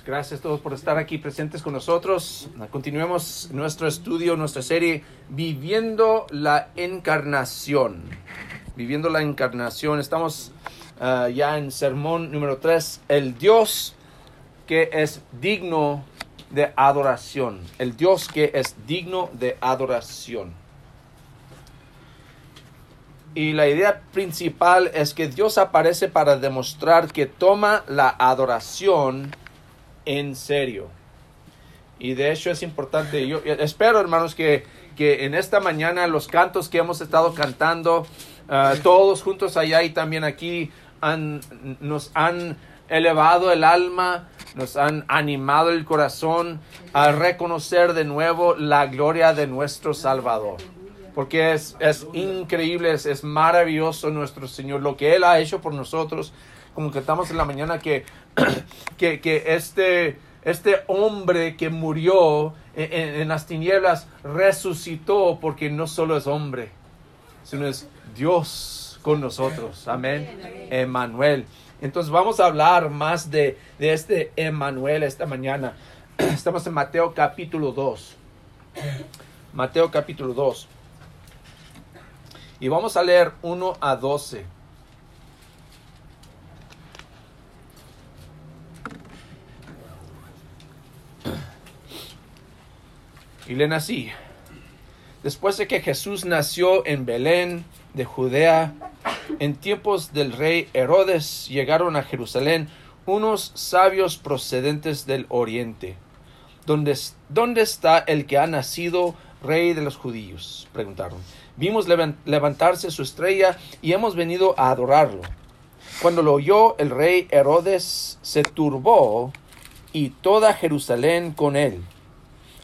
Gracias a todos por estar aquí presentes con nosotros. Continuemos nuestro estudio, nuestra serie Viviendo la Encarnación. Viviendo la Encarnación. Estamos ah, ya en sermón número 3. El Dios que es digno de adoración. El Dios que es digno de adoración. Y la idea principal es que Dios aparece para demostrar que toma la adoración en serio. Y de hecho es importante, yo espero hermanos que, que en esta mañana los cantos que hemos estado cantando, ah, todos juntos allá y también aquí, han, nos han elevado el alma, nos han animado el corazón a reconocer de nuevo la gloria de nuestro Salvador porque es, es increíble, es, es, maravilloso nuestro Señor, lo que Él ha hecho por nosotros, como que estamos en la mañana que, que, que este, este hombre que murió en, en, las tinieblas resucitó porque no solo es hombre, sino es Dios con nosotros. Amén. Emanuel. Entonces vamos a hablar más de, de este Emanuel esta mañana. Estamos en Mateo capítulo 2. Mateo capítulo 2. Y vamos a leer 1 a 12. Y leen así. Después de que Jesús nació en Belén de Judea, en tiempos del rey Herodes llegaron a Jerusalén unos sabios procedentes del oriente. ¿Dónde, ¿Dónde está el que ha nacido rey de los judíos? preguntaron. Vimos levantarse su estrella y hemos venido a adorarlo. Cuando lo oyó el rey Herodes se turbó y toda Jerusalén con él.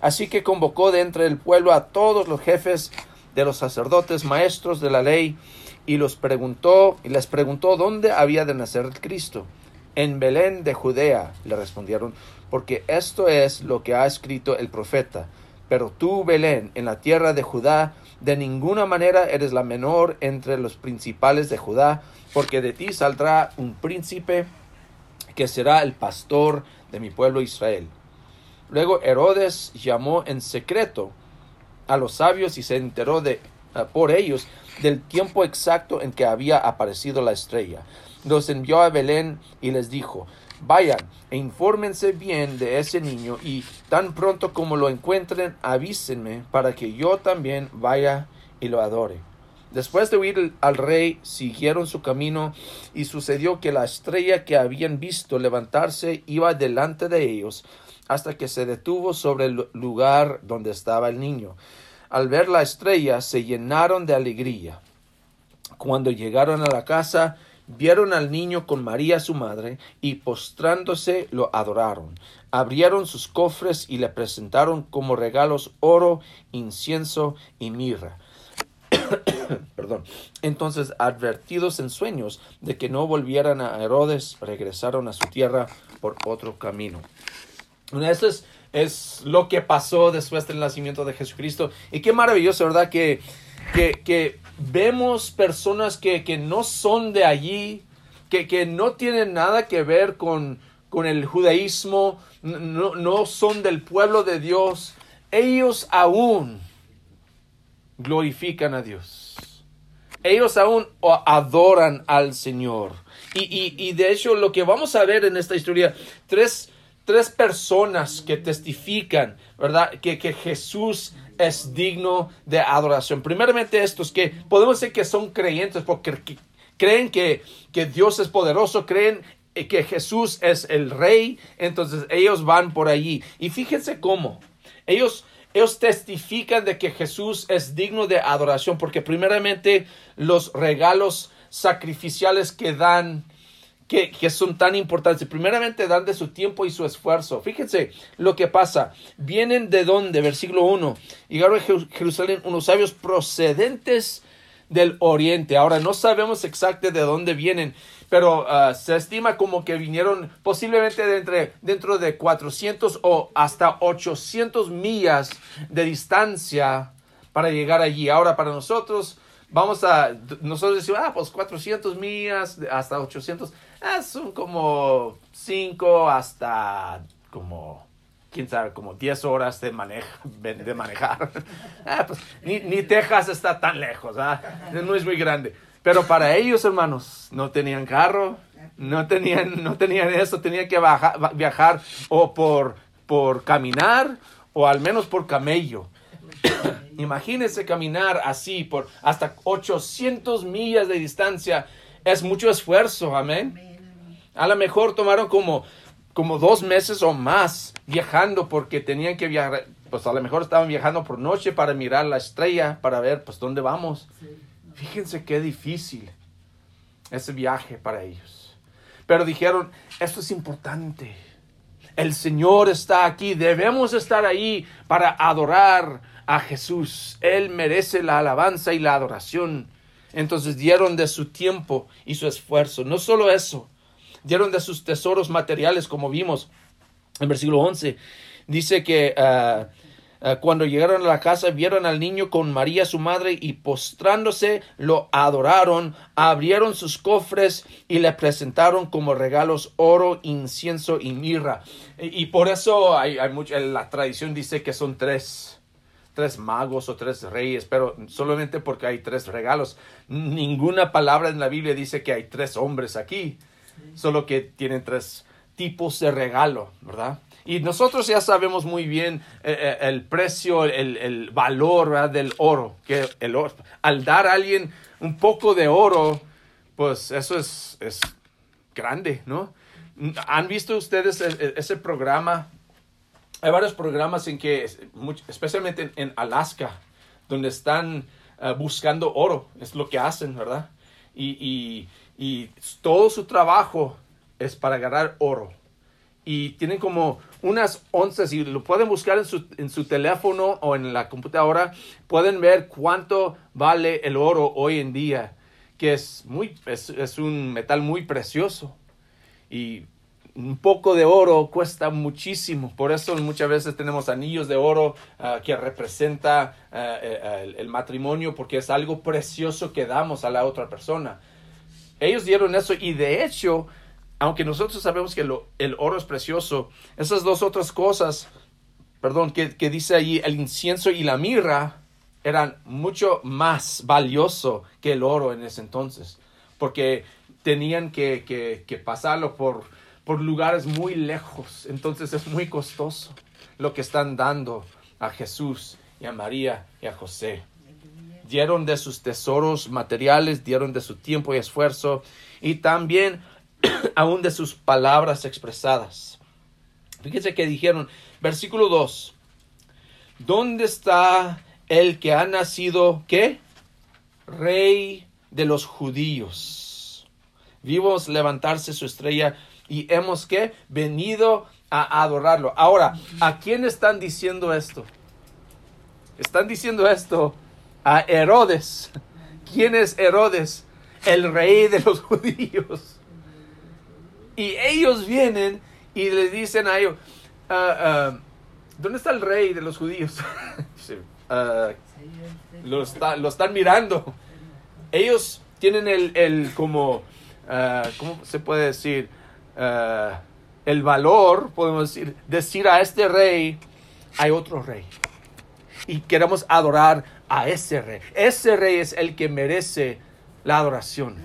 Así que convocó de entre el pueblo a todos los jefes de los sacerdotes, maestros de la ley, y los preguntó y les preguntó dónde había de nacer el Cristo. En Belén de Judea, le respondieron, porque esto es lo que ha escrito el profeta. Pero tú, Belén, en la tierra de Judá, de ninguna manera eres la menor entre los principales de Judá, porque de ti saldrá un príncipe que será el pastor de mi pueblo Israel. Luego Herodes llamó en secreto a los sabios y se enteró de, ah, por ellos del tiempo exacto en que había aparecido la estrella. Los envió a Belén y les dijo, Vayan e infórmense bien de ese niño y tan pronto como lo encuentren avísenme para que yo también vaya y lo adore. Después de huir al rey, siguieron su camino y sucedió que la estrella que habían visto levantarse iba delante de ellos hasta que se detuvo sobre el lugar donde estaba el niño. Al ver la estrella se llenaron de alegría. Cuando llegaron a la casa, vieron al niño con María su madre, y postrándose lo adoraron. Abrieron sus cofres y le presentaron como regalos oro, incienso y mirra. Perdón. Entonces, advertidos en sueños de que no volvieran a Herodes, regresaron a su tierra por otro camino. Esto es, es lo que pasó después del nacimiento de Jesucristo. Y qué maravilloso, ¿verdad? Que, que, que vemos personas que, que, no son de allí, que, que, no tienen nada que ver con, con el judaísmo, no, no son del pueblo de Dios, ellos aún glorifican a Dios. Ellos aún adoran al Señor. Y, y, y, de hecho lo que vamos a ver en esta historia, tres, tres personas que testifican, ¿verdad? Que, que Jesús es digno de adoración. Primeramente estos que podemos decir que son creyentes porque creen que, que Dios es poderoso, creen que Jesús es el rey, entonces ellos van por allí. Y fíjense cómo ellos, ellos testifican de que Jesús es digno de adoración porque primeramente los regalos sacrificiales que dan que, son tan importantes. Primeramente dan de su tiempo y su esfuerzo. Fíjense lo que pasa. Vienen de dónde, versículo 1. Llegaron a Jerusalén unos sabios procedentes del oriente. Ahora no sabemos exactamente de dónde vienen, pero ah, se estima como que vinieron posiblemente dentro de 400 o hasta 800 millas de distancia para llegar allí. Ahora para nosotros vamos a, nosotros decimos, ah, pues 400 millas hasta 800 Ah, son como 5 hasta como, quién sabe, como 10 horas de, maneja, de manejar. Ah, pues, ni, ni, Texas está tan lejos, ¿ah? no es muy grande. Pero para ellos, hermanos, no tenían carro, no tenían, no tenían eso, tenían que viajar o por, por caminar o al menos por camello. Imagínense caminar así por hasta 800 millas de distancia. Es mucho esfuerzo, amén. A lo mejor tomaron como, como dos meses o más viajando porque tenían que viajar. Pues a lo mejor estaban viajando por noche para mirar la estrella, para ver pues dónde vamos. Fíjense qué difícil ese viaje para ellos. Pero dijeron, esto es importante. El Señor está aquí, debemos estar ahí para adorar a Jesús. Él merece la alabanza y la adoración. Entonces dieron de su tiempo y su esfuerzo. No solo eso, dieron de sus tesoros materiales, como vimos en versículo 11. Dice que ah, ah, cuando llegaron a la casa vieron al niño con María su madre y postrándose lo adoraron, abrieron sus cofres y le presentaron como regalos oro, incienso y mirra. Y, por eso hay, hay mucho, la tradición dice que son tres tres magos o tres reyes, pero solamente porque hay tres regalos. Ninguna palabra en la Biblia dice que hay tres hombres aquí, solo que tienen tres tipos de regalo, ¿verdad? Y nosotros ya sabemos muy bien eh, eh, el precio, el, valor del oro, que el al dar a alguien un poco de oro, pues eso es, es grande, ¿no? ¿Han visto ustedes ese programa hay varios programas en que, especialmente en, Alaska, donde están eh, buscando oro, es lo que hacen, ¿verdad? Y, todo su trabajo es para agarrar oro. Y tienen como unas onzas y lo pueden buscar en su, en su teléfono o en la computadora. Pueden ver cuánto vale el oro hoy en día, que es, muy, es, es un metal muy precioso. Y un poco de oro cuesta muchísimo. Por eso muchas veces tenemos anillos de oro ah, que representa ah, eh, el, matrimonio porque es algo precioso que damos a la otra persona. Ellos dieron eso y de hecho, aunque nosotros sabemos que el oro es precioso, esas dos otras cosas, perdón, que, dice allí el incienso y la mirra eran mucho más valioso que el oro en ese entonces, porque tenían que, que pasarlo por por lugares muy lejos. Entonces es muy costoso lo que están dando a Jesús y a María y a José. Dieron de sus tesoros materiales, dieron de su tiempo y esfuerzo y también aún de sus palabras expresadas. Fíjense que dijeron, versículo 2, ¿dónde está el que ha nacido, qué? Rey de los judíos. Vimos levantarse su estrella y hemos que venido a adorarlo. Ahora, ¿a quién están diciendo esto? Están diciendo esto a Herodes. ¿Quién es Herodes? El rey de los judíos. Y ellos vienen y le dicen a ellos, ah, ah, ¿dónde está el rey de los judíos? Ah, lo, lo, están mirando. Ellos tienen el, el como, ¿cómo se puede decir? Eh, el valor, podemos decir, decir a este rey, hay otro rey. Y queremos adorar a ese rey. Ese rey es el que merece la adoración.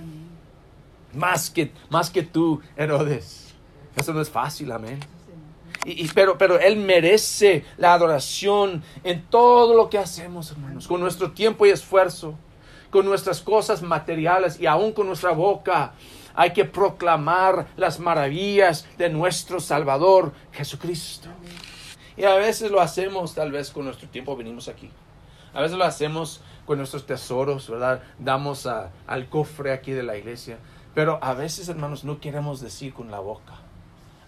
Más que, más que tú, Herodes. Eso no es fácil, amén. Y, pero, pero Él merece la adoración en todo lo que hacemos, hermanos, con nuestro tiempo y esfuerzo, con nuestras cosas materiales y aún con nuestra boca hay que proclamar las maravillas de nuestro Salvador Jesucristo. Y a veces lo hacemos, tal vez con nuestro tiempo venimos aquí. A veces lo hacemos con nuestros tesoros, ¿verdad? Damos al cofre aquí de la iglesia. Pero a veces, hermanos, no queremos decir con la boca.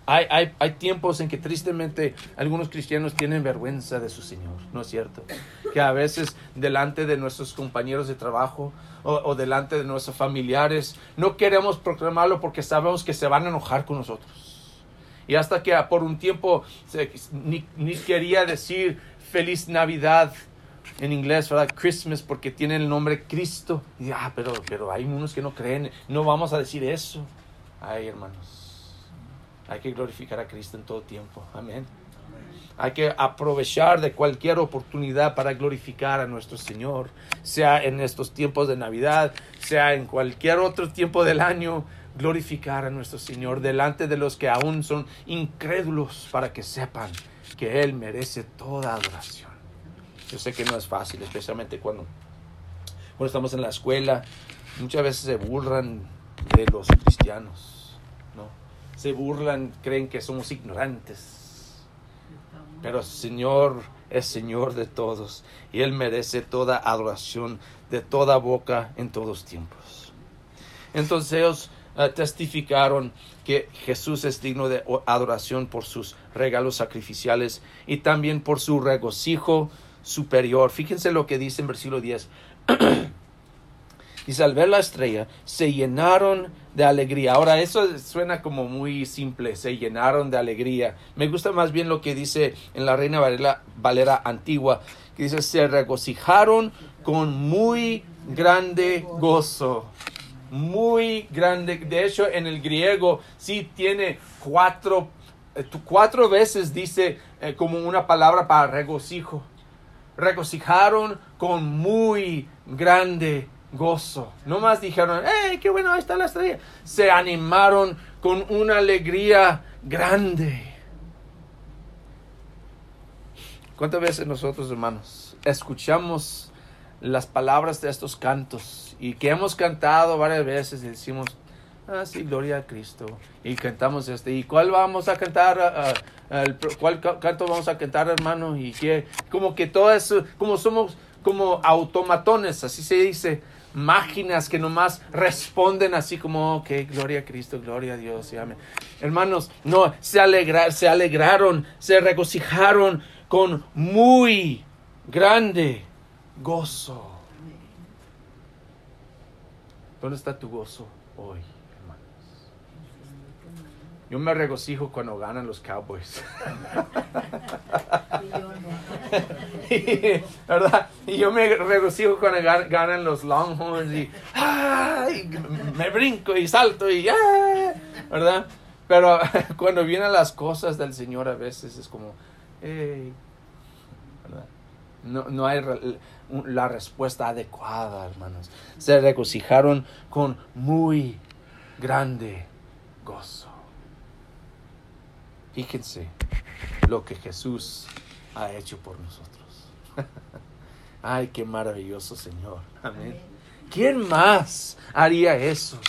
Hay, hay, hay, tiempos en que tristemente algunos cristianos tienen vergüenza de su Señor, ¿no es cierto? Que a veces delante de nuestros compañeros de trabajo o, delante de nuestros familiares no queremos proclamarlo porque sabemos que se van a enojar con nosotros. Y hasta que por un tiempo ni, ni, quería decir feliz Navidad en inglés, ¿verdad? Christmas porque tiene el nombre Cristo. Y, ah, pero, pero hay unos que no creen, no vamos a decir eso. Ay, hermanos hay que glorificar a Cristo en todo tiempo. Amén. Hay que aprovechar de cualquier oportunidad para glorificar a nuestro Señor, sea en estos tiempos de Navidad, sea en cualquier otro tiempo del año, glorificar a nuestro Señor delante de los que aún son incrédulos para que sepan que Él merece toda adoración. Yo sé que no es fácil, especialmente cuando, cuando estamos en la escuela, muchas veces se burlan de los cristianos, ¿no? Se burlan, creen que somos ignorantes pero Señor es Señor de todos y Él merece toda adoración de toda boca en todos tiempos. Entonces ellos eh, testificaron que Jesús es digno de adoración por sus regalos sacrificiales y también por su regocijo superior. Fíjense lo que dice en versículo 10. Dice, al ver la estrella, se llenaron de alegría. Ahora, eso suena como muy simple, se llenaron de alegría. Me gusta más bien lo que dice en la Reina Valera, Valera Antigua, que dice, se regocijaron con muy grande gozo. Muy grande. De hecho, en el griego sí tiene cuatro, eh, cuatro veces dice eh, como una palabra para regocijo. Regocijaron con muy grande gozo. No más dijeron, ¡hey, qué bueno, ahí está la estrella! Se animaron con una alegría grande. ¿Cuántas veces nosotros, hermanos, escuchamos las palabras de estos cantos y que hemos cantado varias veces y decimos, ah, sí, gloria a Cristo, y cantamos este, ¿y cuál vamos a cantar? Ah, ah, ¿Cuál canto vamos a cantar, hermano? Y que, como que todo eso, como somos como automatones, así se dice, máquinas que nomás responden así como, ok, gloria a Cristo, gloria a Dios, y amén. Hermanos, no, se, alegra, se alegraron, se regocijaron con muy grande gozo. ¿Dónde está tu gozo hoy? Yo me regocijo cuando ganan los Cowboys. ¿verdad? Y yo me regocijo cuando ganan los Longhorns y, me brinco y salto y ¿verdad? Pero cuando vienen las cosas del Señor a veces es como, No, no hay la respuesta adecuada, hermanos. Se regocijaron con muy grande gozo. Fíjense lo que Jesús ha hecho por nosotros. Ay, qué maravilloso Señor. Amén. ¿Quién más haría eso?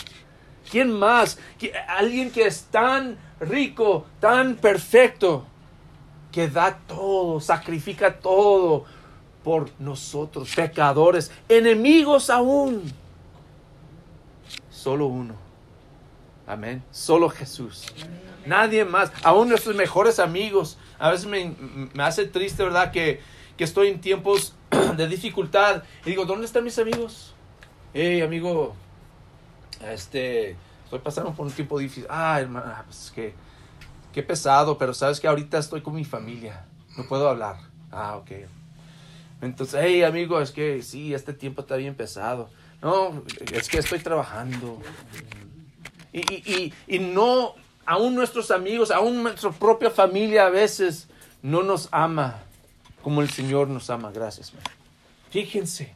¿Quién más? Alguien que es tan rico, tan perfecto, que da todo, sacrifica todo por nosotros, pecadores, enemigos aún. Solo uno. Amén. Solo Jesús. Nadie más. Aún nuestros mejores amigos. A veces me, hace triste, ¿verdad? Que, estoy en tiempos de dificultad. Y digo, ¿dónde están mis amigos? Hey, amigo, este, estoy pasando por un tiempo difícil. Ah, hermano, pues que, qué pesado, pero sabes que ahorita estoy con mi familia. No puedo hablar. Ah, ok. Entonces, hey, amigo, es que sí, este tiempo está bien pesado. No, es que estoy trabajando. Y, y, y, y no, aún nuestros amigos, aún nuestra propia familia a veces no nos ama como el Señor nos ama. Gracias. Fíjense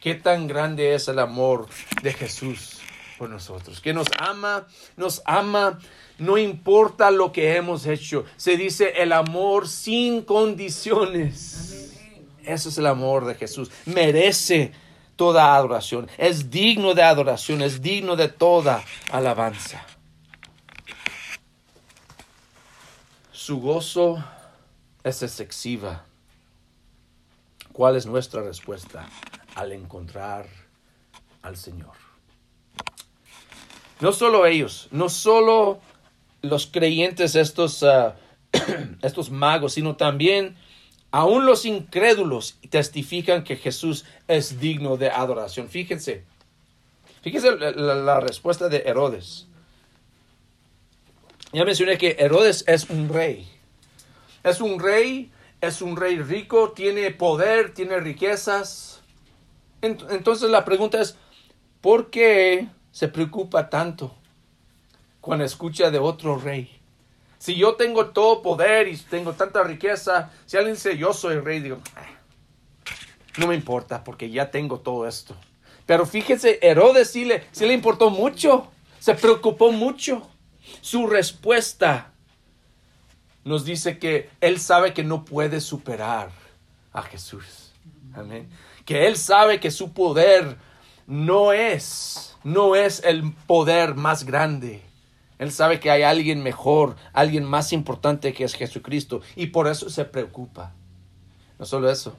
qué tan grande es el amor de Jesús por nosotros. Que nos ama, nos ama, no importa lo que hemos hecho. Se dice el amor sin condiciones. Ese es el amor de Jesús. Merece toda adoración. Es digno de adoración, es digno de toda alabanza. Su gozo es excesiva. ¿Cuál es nuestra respuesta al encontrar al Señor? No solo ellos, no solo los creyentes, estos, ah, estos magos, sino también aún los incrédulos testifican que Jesús es digno de adoración. Fíjense, fíjense la respuesta de Herodes. Ya mencioné que Herodes es un rey. Es un rey, es un rey rico, tiene poder, tiene riquezas. Entonces la pregunta es, ¿por qué se preocupa tanto cuando escucha de otro rey? Si yo tengo todo poder y tengo tanta riqueza, si alguien dice yo soy rey, digo, "Ah, no me importa porque ya tengo todo esto. Pero fíjese, Herodes sí le, sí le importó mucho, se preocupó mucho. Su respuesta nos dice que él sabe que no puede superar a Jesús. Amén. Que él sabe que su poder no es, no es el poder más grande. Él sabe que hay alguien mejor, alguien más importante que es Jesucristo y por eso se preocupa. No solo eso,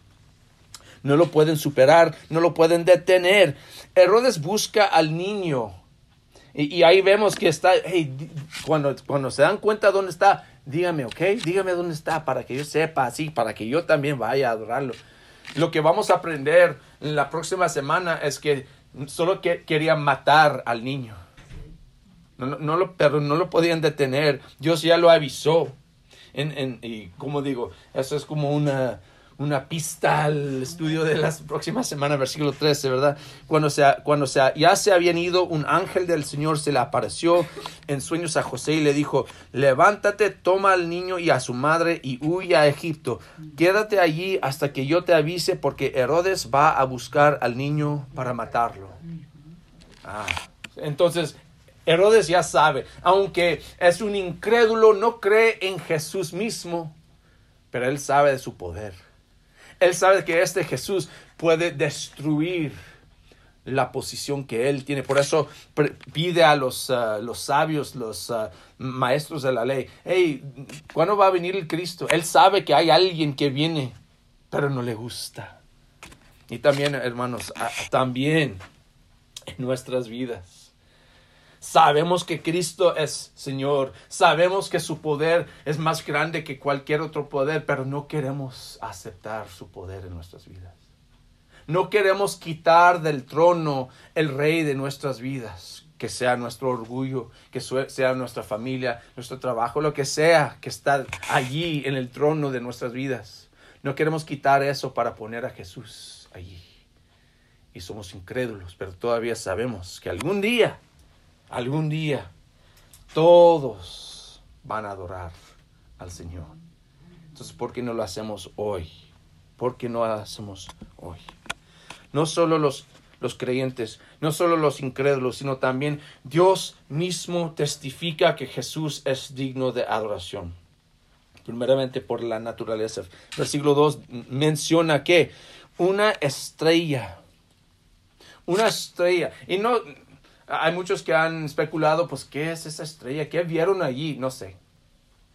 no lo pueden superar, no lo pueden detener. Herodes busca al niño. Y, ahí vemos que está, hey, cuando, cuando se dan cuenta dónde está, dígame, ok, dígame dónde está para que yo sepa, así, para que yo también vaya a adorarlo. Lo que vamos a aprender en la próxima semana es que solo que, quería matar al niño. No, no, pero no lo podían detener. Dios ya lo avisó. En, en- y como digo, eso es como una, una pista al estudio de las próximas semanas, versículo 13, ¿verdad? Cuando, se, cuando se, ya se habían ido, un ángel del Señor se le apareció en sueños a José y le dijo, levántate, toma al niño y a su madre y huye a Egipto. Quédate allí hasta que yo te avise porque Herodes va a buscar al niño para matarlo. Ah, entonces, Herodes ya sabe, aunque es un incrédulo, no cree en Jesús mismo, pero él sabe de su poder. Él sabe que este Jesús puede destruir la posición que él tiene. Por eso pide a los, ah, los sabios, los ah, maestros de la ley, hey, ¿cuándo va a venir el Cristo? Él sabe que hay alguien que viene, pero no le gusta. Y también, hermanos, también en nuestras vidas. Sabemos que Cristo es Señor, sabemos que su poder es más grande que cualquier otro poder, pero no queremos aceptar su poder en nuestras vidas. No queremos quitar del trono el rey de nuestras vidas, que sea nuestro orgullo, que sea nuestra familia, nuestro trabajo, lo que sea que está allí en el trono de nuestras vidas. No queremos quitar eso para poner a Jesús allí. Y somos incrédulos, pero todavía sabemos que algún día, algún día, todos van a adorar al Señor. Entonces, ¿por qué no lo hacemos hoy? ¿Por qué no lo hacemos hoy? No solo los, los creyentes, no solo los incrédulos, sino también Dios mismo testifica que Jesús es digno de adoración. Primeramente por la naturaleza. Versículo 2 menciona que una estrella, una estrella, y no, hay muchos que han especulado, pues, ¿qué es esa estrella? ¿Qué vieron allí? No sé.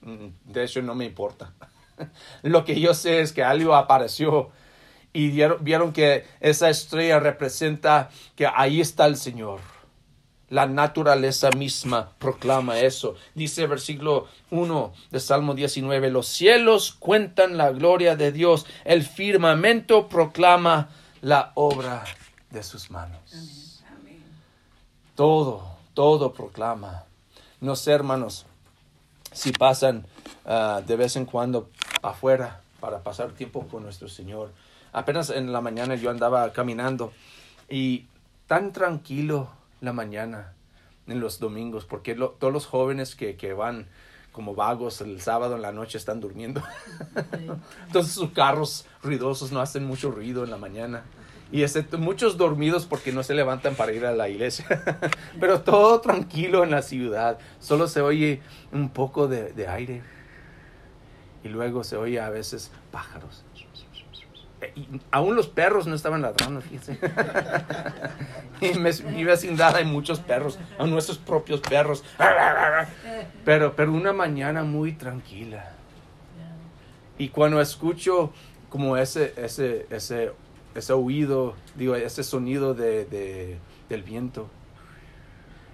Mm, De hecho, no me importa. Lo que yo sé es que algo apareció y vieron, que esa estrella representa que ahí está el Señor. La naturaleza misma proclama eso. Dice versículo 1 de Salmo 19, los cielos cuentan la gloria de Dios, el firmamento proclama la obra de sus manos. Todo, todo proclama. No sé, hermanos, si pasan ah, de vez en cuando afuera para pasar tiempo con nuestro Señor. Apenas en la mañana yo andaba caminando y tan tranquilo la mañana en los domingos, porque lo- todos los jóvenes que, que van como vagos el sábado en la noche están durmiendo. Entonces sus carros ruidosos no hacen mucho ruido en la mañana. Y excepto muchos dormidos porque no se levantan para ir a la iglesia. Pero todo tranquilo en la ciudad. Solo se oye un poco de, de aire. Y luego se oye a veces pájaros. Eh, Y aún los perros no estaban ladrando, fíjense. y en mi vecindad hay muchos perros, a nuestros propios perros. Pero, pero una mañana muy tranquila. Y cuando escucho como ese, ese, ese, ese oído, digo, ese sonido de, de- del viento,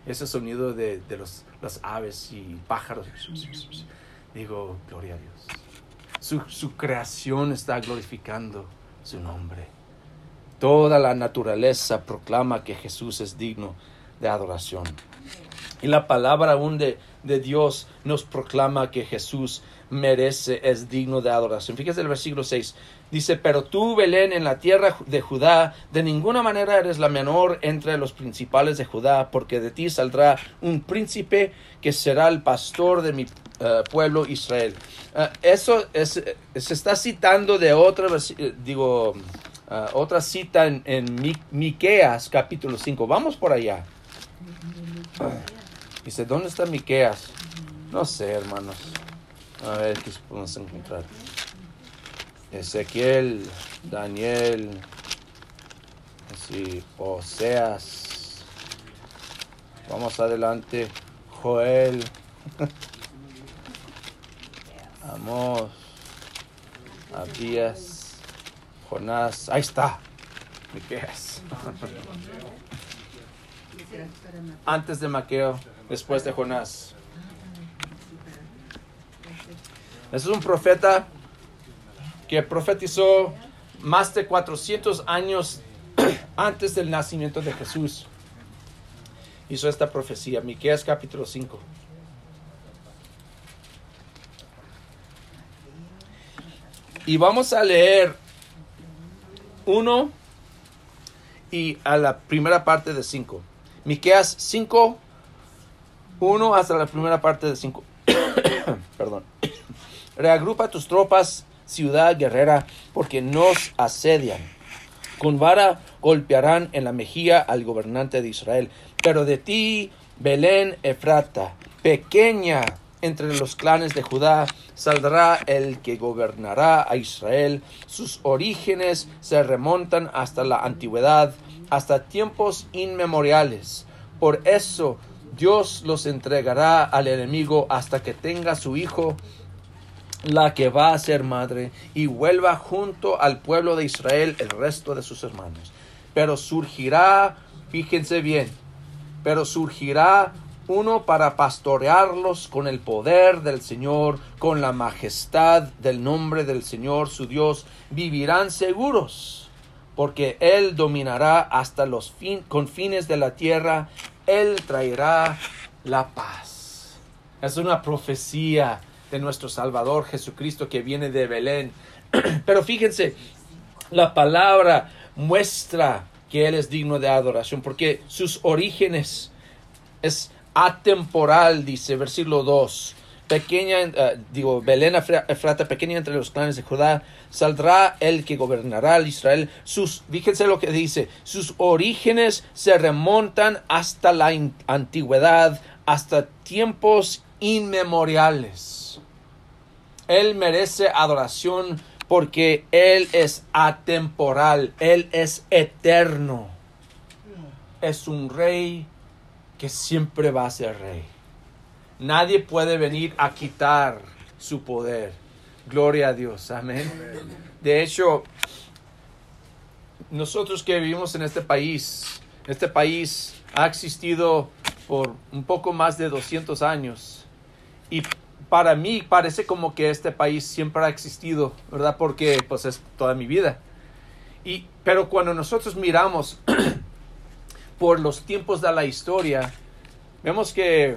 ese sonido de, de los, las aves y pájaros, digo, gloria a Dios. Su, su creación está glorificando su nombre. Toda la naturaleza proclama que Jesús es digno de adoración. Y la palabra aún de, de Dios nos proclama que Jesús merece, es digno de adoración. Fíjese el versículo 6. Dice, pero tú, Belén, en la tierra de Judá, de ninguna manera eres la menor entre los principales de Judá, porque de ti saldrá un príncipe que será el pastor de mi eh, pueblo Israel. Eh, eso es, se está citando de otra, eh, digo, otra cita en, en Miqueas capítulo 5. Vamos por allá. Dice, ¿dónde está Miqueas? No sé, hermanos. A ver qué podemos encontrar. Ezequiel, Daniel, así, Oseas. Vamos adelante. Joel. Amos. Abías. Jonás. Ahí está. Miqueas. Antes de Maqueo, después de Jonás. Ese es un profeta que profetizó más de 400 años antes del nacimiento de Jesús. Hizo esta profecía, Miqueas capítulo 5. Y vamos a leer uno y a la primera parte de 5. Miqueas 5, 1 hasta la primera parte de 5. Perdón. Reagrupa tus tropas ciudad guerrera, porque nos asedian. Con vara golpearán en la mejilla al gobernante de Israel. Pero de ti, Belén Efrata, pequeña entre los clanes de Judá, saldrá el que gobernará a Israel. Sus orígenes se remontan hasta la antigüedad, hasta tiempos inmemoriales. Por eso Dios los entregará al enemigo hasta que tenga su hijo la que va a ser madre y vuelva junto al pueblo de Israel el resto de sus hermanos. Pero surgirá, fíjense bien, pero surgirá uno para pastorearlos con el poder del Señor, con la majestad del nombre del Señor su Dios, vivirán seguros, porque Él dominará hasta los confines de la tierra, Él traerá la paz. Es una profecía de nuestro Salvador Jesucristo que viene de Belén. Pero fíjense, la palabra muestra que Él es digno de adoración, porque sus orígenes es atemporal, dice versículo 2. Pequeña, eh, digo, Belén Efrata, pequeña entre los clanes de Judá, saldrá el que gobernará al Israel. Sus, fíjense lo que dice, sus orígenes se remontan hasta la antigüedad, hasta tiempos inmemoriales. Él merece adoración porque Él es atemporal, Él es eterno. Es un rey que siempre va a ser rey. Nadie puede venir a quitar su poder. Gloria a Dios, amén. De hecho, nosotros que vivimos en este país, este país ha existido por un poco más de 200 años y para mí parece como que este país siempre ha existido, ¿verdad? Porque pues es toda mi vida. Y, pero cuando nosotros miramos por los tiempos de la historia, vemos que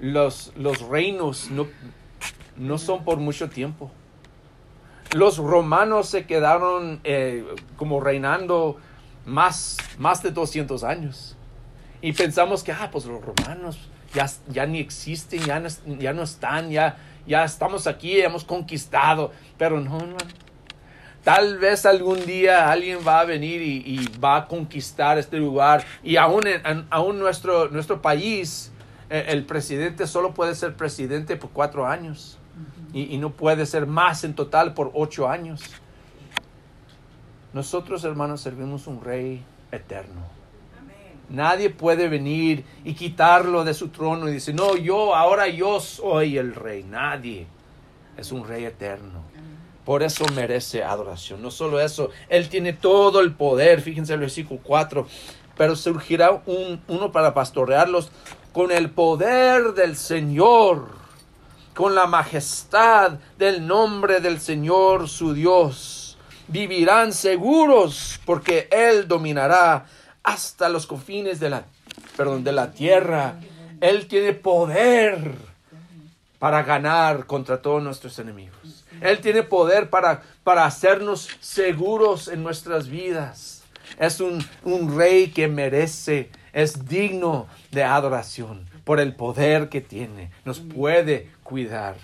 los, los reinos no, no son por mucho tiempo. Los romanos se quedaron eh, como reinando más, más de 200 años. Y pensamos que, ah, pues los romanos, ya, ni existen, ya no, ya no están, ya, ya estamos aquí, hemos conquistado, pero no, no. Tal vez algún día alguien va a venir y, va a conquistar este lugar. Y aún, en, aún nuestro, nuestro país, eh, el presidente solo puede ser presidente por cuatro años. Y, y no puede ser más en total por ocho años. Nosotros, hermanos, servimos un rey eterno Nadie puede venir y quitarlo de su trono y decir, no, yo, ahora yo soy el rey. Nadie. Es un rey eterno. Por eso merece adoración. No solo eso, Él tiene todo el poder. Fíjense el versículo 4. Pero surgirá un, uno para pastorearlos con el poder del Señor, con la majestad del nombre del Señor su Dios. Vivirán seguros porque Él dominará hasta los confines de la, perdón, de la tierra. Él tiene poder para ganar contra todos nuestros enemigos. Él tiene poder para, para hacernos seguros en nuestras vidas. Es un, un rey que merece, es digno de adoración por el poder que tiene. Nos puede cuidar.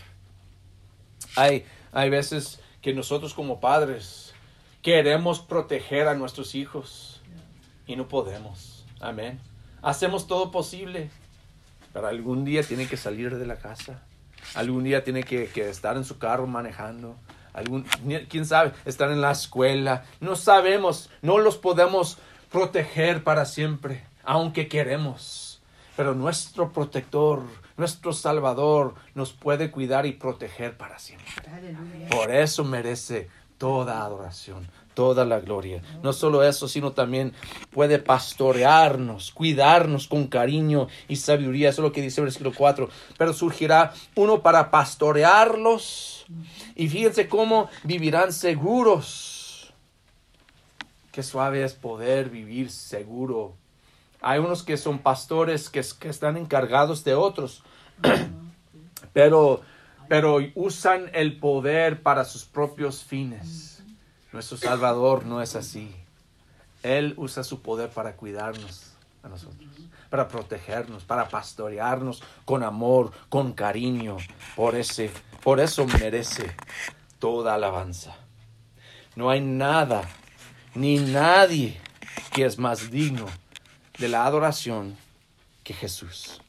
Hay, hay veces que nosotros como padres queremos proteger a nuestros hijos y no podemos. Amén. Hacemos todo posible, pero algún día tienen que salir de la casa. Algún día tiene que, que estar en su carro manejando. Algún, quién sabe, estar en la escuela. No sabemos, no los podemos proteger para siempre, aunque queremos. Pero nuestro protector, nuestro Salvador, nos puede cuidar y proteger para siempre. Por eso merece toda adoración, toda la gloria. No solo eso, sino también puede pastorearnos, cuidarnos con cariño y sabiduría. Eso es lo que dice el versículo 4. Pero surgirá uno para pastorearlos. Y fíjense cómo vivirán seguros. Qué suave es poder vivir seguro. Hay unos que son pastores que, están encargados de otros. pero usan el poder para sus propios fines. Nuestro Salvador no es así. Él usa su poder para cuidarnos a nosotros, para protegernos, para pastorearnos con amor, con cariño. Por, ese, por eso merece toda alabanza. No hay nada ni nadie que es más digno de la adoración que Jesús.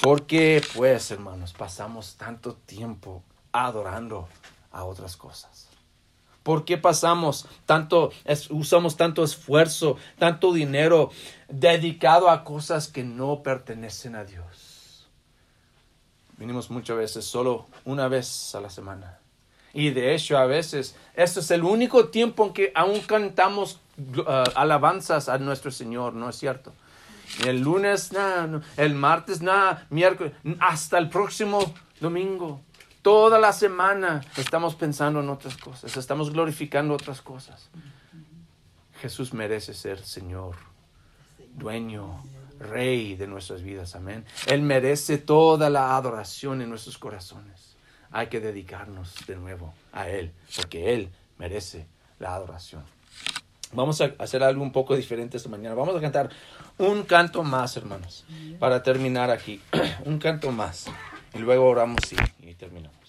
Porque, pues, hermanos, pasamos tanto tiempo adorando a otras cosas. ¿Por qué pasamos tanto, usamos tanto esfuerzo, tanto dinero dedicado a cosas que no pertenecen a Dios? Vinimos muchas veces solo una vez a la semana. Y de hecho, a veces, este es el único tiempo en que aún cantamos uh, alabanzas a nuestro Señor, ¿no es cierto? El lunes, nada, el martes, nada, miércoles, hasta el próximo domingo. Toda la semana estamos pensando en otras cosas, estamos glorificando otras cosas. Jesús merece ser Señor, dueño, Rey de nuestras vidas, amén. Él merece toda la adoración en nuestros corazones. Hay que dedicarnos de nuevo a Él, porque Él merece la adoración. Vamos a hacer algo un poco diferente esta mañana. Vamos a cantar un canto más, hermanos, para terminar aquí. un canto más. Y luego oramos y, y terminamos.